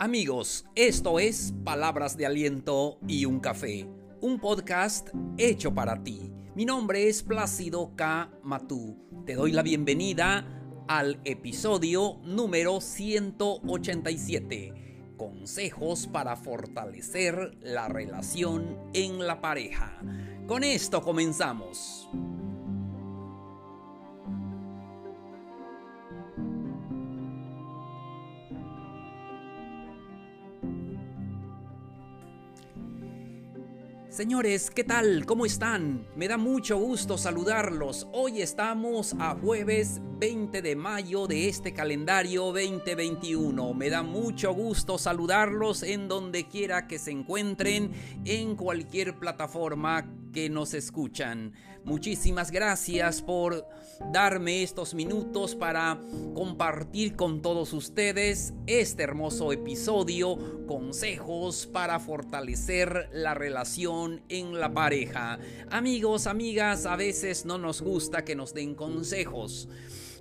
Amigos, esto es Palabras de Aliento y un Café, un podcast hecho para ti. Mi nombre es Plácido K. Matú. Te doy la bienvenida al episodio número 187. Consejos para fortalecer la relación en la pareja. Con esto comenzamos. Señores, ¿qué tal? ¿Cómo están? Me da mucho gusto saludarlos. Hoy estamos a jueves 20 de mayo de este calendario 2021. Me da mucho gusto saludarlos en donde quiera que se encuentren, en cualquier plataforma que nos escuchan. Muchísimas gracias por darme estos minutos para compartir con todos ustedes este hermoso episodio, consejos para fortalecer la relación en la pareja. Amigos, amigas, a veces no nos gusta que nos den consejos.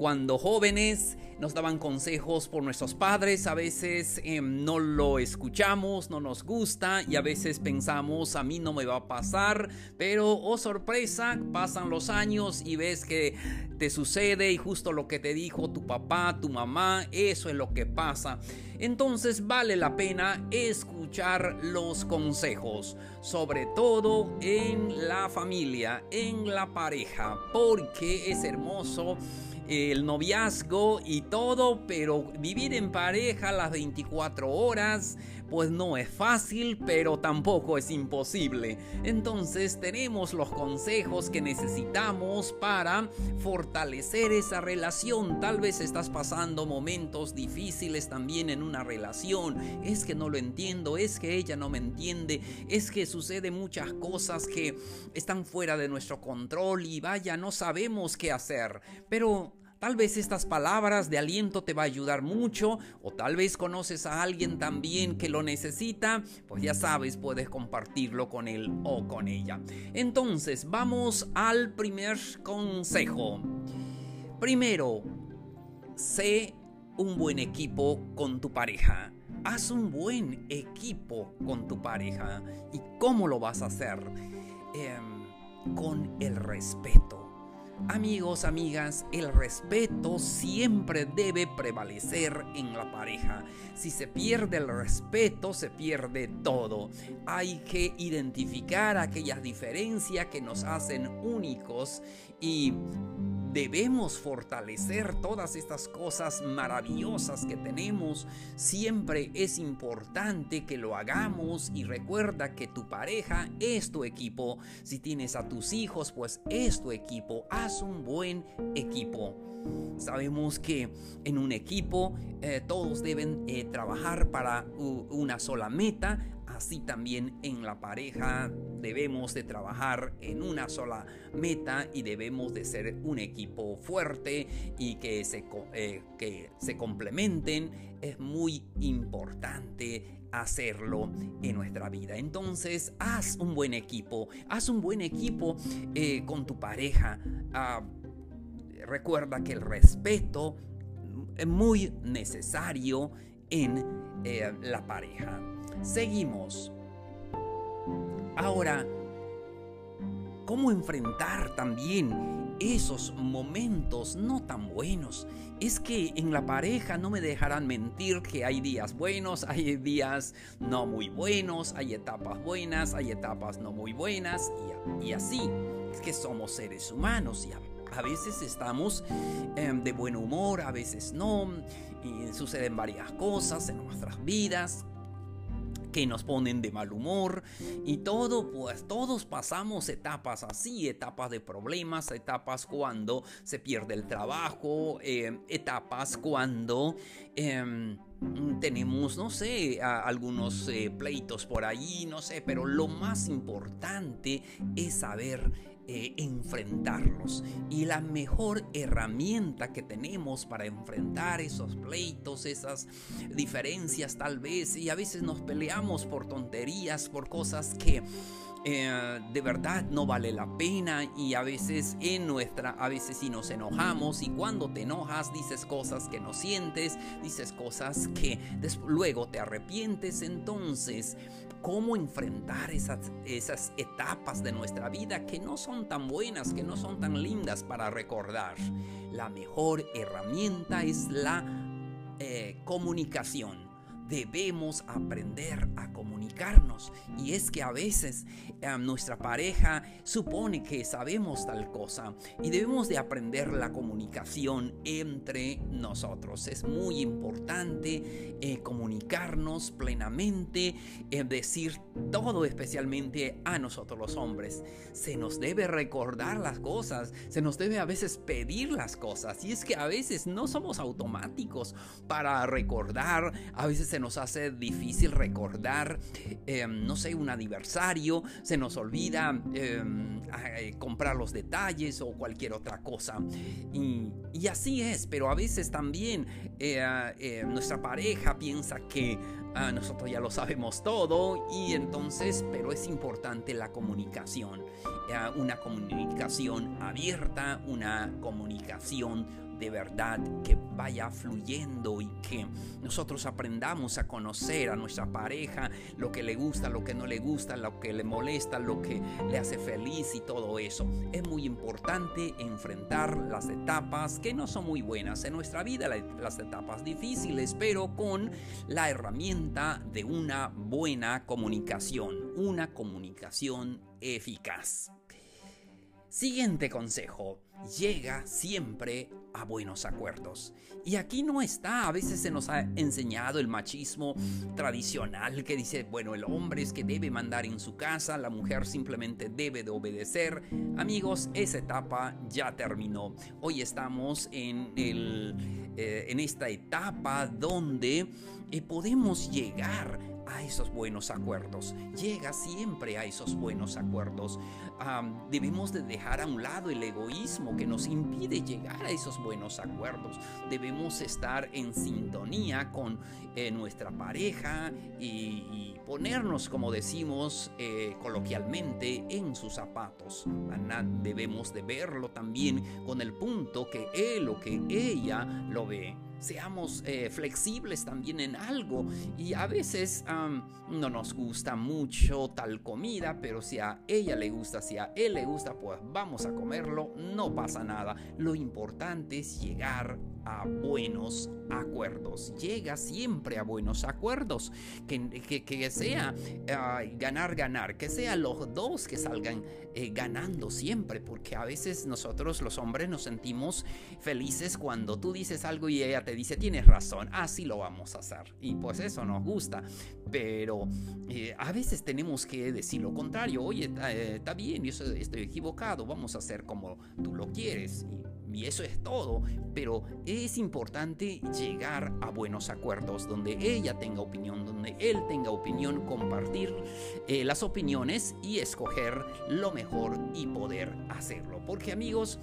Cuando jóvenes nos daban consejos por nuestros padres, a veces em, no lo escuchamos, no nos gusta y a veces pensamos a mí no me va a pasar, pero oh sorpresa, pasan los años y ves que te sucede y justo lo que te dijo tu papá, tu mamá, eso es lo que pasa. Entonces vale la pena escuchar los consejos, sobre todo en la familia, en la pareja, porque es hermoso el noviazgo y todo, pero vivir en pareja las 24 horas, pues no es fácil, pero tampoco es imposible. Entonces tenemos los consejos que necesitamos para fortalecer esa relación. Tal vez estás pasando momentos difíciles también en una relación. Es que no lo entiendo, es que ella no me entiende, es que sucede muchas cosas que están fuera de nuestro control y vaya, no sabemos qué hacer. Pero Tal vez estas palabras de aliento te va a ayudar mucho o tal vez conoces a alguien también que lo necesita, pues ya sabes, puedes compartirlo con él o con ella. Entonces, vamos al primer consejo. Primero, sé un buen equipo con tu pareja. Haz un buen equipo con tu pareja. ¿Y cómo lo vas a hacer? Em, con el respeto Amigos, amigas, el respeto siempre debe prevalecer en la pareja. Si se pierde el respeto, se pierde todo. Hay que identificar aquellas diferencias que nos hacen únicos y Debemos fortalecer todas estas cosas maravillosas que tenemos. Siempre es importante que lo hagamos y recuerda que tu pareja es tu equipo. Si tienes a tus hijos, pues es tu equipo. Haz un buen equipo. Sabemos que en un equipo eh, todos deben eh, trabajar para una sola meta así también en la pareja debemos de trabajar en una sola meta y debemos de ser un equipo fuerte y que se, eh, que se complementen. Es muy importante hacerlo en nuestra vida. Entonces, haz un buen equipo, haz un buen equipo eh, con tu pareja. Ah, recuerda que el respeto es muy necesario en eh, la pareja. Seguimos. Ahora, ¿cómo enfrentar también esos momentos no tan buenos? Es que en la pareja no me dejarán mentir que hay días buenos, hay días no muy buenos, hay etapas buenas, hay etapas no muy buenas y, así. Es que somos seres humanos y a, veces estamos em, de buen humor, a veces no, y suceden varias cosas en nuestras vidas que nos ponen de mal humor y todo, pues todos pasamos etapas así, etapas de problemas, etapas cuando se pierde el trabajo, eh, etapas cuando... Em, tenemos, no sé, algunos eh, pleitos por ahí, no sé, pero lo más importante es saber eh, enfrentarlos. Y la mejor herramienta que tenemos para enfrentar esos pleitos, esas diferencias tal vez, y a veces nos peleamos por tonterías, por cosas que eh, de verdad no vale la pena y a veces en nuestra, a veces si nos enojamos y cuando te enojas dices cosas que no sientes, dices cosas que luego te arrepientes, entonces cómo enfrentar esas, esas etapas de nuestra vida que no son tan buenas, que no son tan lindas para recordar. La mejor herramienta es la eh, comunicación debemos aprender a comunicarnos. Y es que a veces eh, nuestra pareja supone que sabemos tal cosa y debemos de aprender la comunicación entre nosotros. Es muy importante eh, comunicarnos plenamente, eh, decir todo especialmente a nosotros los hombres. Se nos debe recordar las cosas, se nos debe a veces pedir las cosas. Y es que a veces no somos automáticos para recordar, a veces se nos hace difícil recordar, em, no sé, un aniversario, se nos olvida em, comprar los detalles o cualquier otra cosa. Y, así es, pero a veces también eh, eh, nuestra pareja piensa que ah, nosotros ya lo sabemos todo y entonces, pero es importante la comunicación, una comunicación abierta, una comunicación de verdad que vaya fluyendo y que nosotros aprendamos a conocer a nuestra pareja, lo que le gusta, lo que no le gusta, lo que le molesta, lo que le hace feliz y todo eso. Es muy importante enfrentar las etapas que no son muy buenas en nuestra vida, las etapas difíciles, pero con la herramienta de una buena comunicación, una comunicación eficaz. Siguiente consejo, llega siempre a buenos acuerdos. Y aquí no está, a veces se nos ha enseñado el machismo tradicional que dice, bueno, el hombre es que debe mandar en su casa, la mujer simplemente debe de obedecer. Amigos, esa etapa ya terminó. Hoy estamos en, el, eh, en esta etapa donde eh, podemos llegar a esos buenos acuerdos. Llega siempre a esos buenos acuerdos. debemos de dejar a un lado el egoísmo que nos impide llegar a esos buenos acuerdos. Debemos estar en sintonía con eh, nuestra pareja y, ponernos, como decimos eh, coloquialmente, en sus zapatos. Debemos de verlo también con el punto que él o que ella lo ve seamos eh, flexibles también en algo. Y a veces no nos gusta mucho tal comida, pero si a ella le gusta, si a él le gusta, pues vamos a comerlo, no pasa nada. Lo importante es llegar a buenos acuerdos. Llega siempre a buenos acuerdos. Que, que, sea ganar, ganar. Que sea los dos que salgan eh, ganando siempre. Porque a veces nosotros los hombres nos sentimos felices cuando tú dices algo y ella te dice tienes razón. Así lo vamos a hacer. Y pues eso nos gusta. Pero eh, a veces tenemos que decir lo contrario. Oye, está eh, bien, yo estoy equivocado. Vamos a hacer como tú lo quieres. Y y eso es todo, pero es importante llegar a buenos acuerdos donde ella tenga opinión, donde él tenga opinión, compartir eh, las opiniones y escoger lo mejor y poder hacerlo. Porque amigos,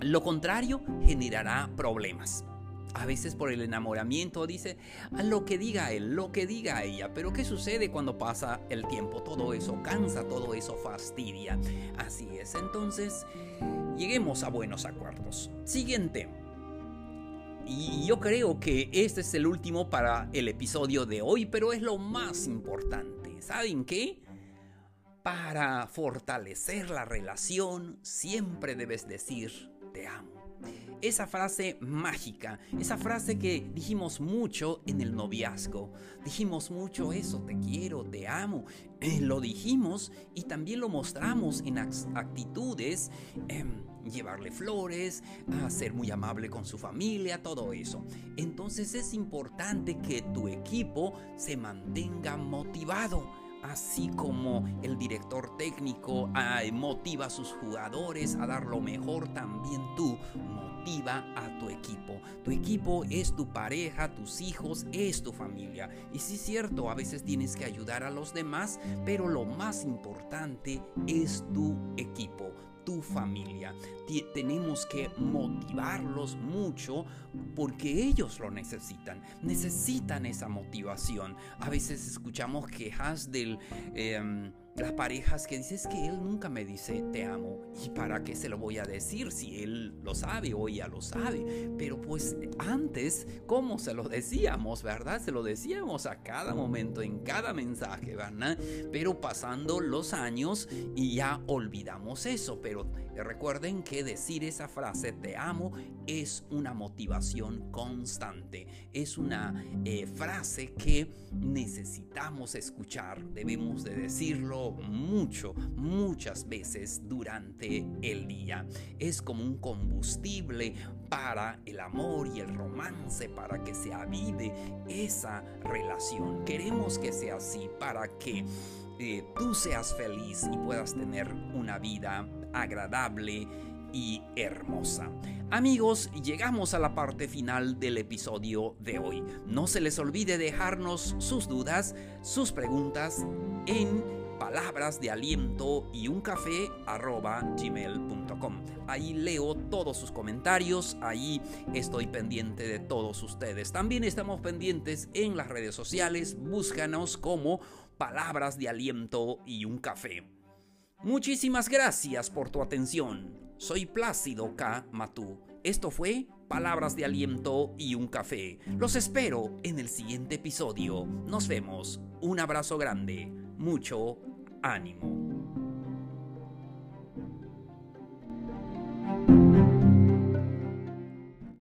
lo contrario generará problemas. A veces por el enamoramiento dice a lo que diga él, lo que diga ella. Pero ¿qué sucede cuando pasa el tiempo? Todo eso cansa, todo eso fastidia. Así es. Entonces, lleguemos a buenos acuerdos. Siguiente. Y yo creo que este es el último para el episodio de hoy, pero es lo más importante. ¿Saben qué? Para fortalecer la relación siempre debes decir te amo esa frase mágica, esa frase que dijimos mucho en el noviazgo. Dijimos mucho eso, te quiero, te amo. Eh, lo dijimos y también lo mostramos en actitudes. Em, llevarle flores, ser muy amable con su familia, todo eso. Entonces es importante que tu equipo se mantenga motivado así como el director técnico motiva a sus jugadores a dar lo mejor, también tú motiva a tu equipo. Tu equipo es tu pareja, tus hijos, es tu familia. Y sí es cierto, a veces tienes que ayudar a los demás, pero lo más importante es tu equipo tu familia. tenemos que motivarlos mucho porque ellos lo necesitan. Necesitan esa motivación. A veces escuchamos quejas del... Em, las parejas que dices que él nunca me dice te amo. ¿Y para qué se lo voy a decir si él lo sabe o ella lo sabe? Pero pues antes, ¿cómo se lo decíamos, verdad? Se lo decíamos a cada momento, en cada mensaje, ¿verdad? Pero pasando los años y ya olvidamos eso. Pero recuerden que decir esa frase te amo es una motivación constante. Es una eh, frase que necesitamos escuchar. Debemos de decirlo mucho, muchas veces durante el día. Es como un combustible para el amor y el romance, para que se avive esa relación. Queremos que sea así para que eh, tú seas feliz y puedas tener una vida agradable y hermosa. Amigos, llegamos a la parte final del episodio de hoy. No se les olvide dejarnos sus dudas, sus preguntas en palabras de aliento y un café. Ahí leo todos sus comentarios, ahí estoy pendiente de todos ustedes. También estamos pendientes en las redes sociales, búscanos como palabras de aliento y un café. Muchísimas gracias por tu atención. Soy Plácido K. Matú. Esto fue Palabras de Aliento y un Café. Los espero en el siguiente episodio. Nos vemos. Un abrazo grande. Mucho ánimo.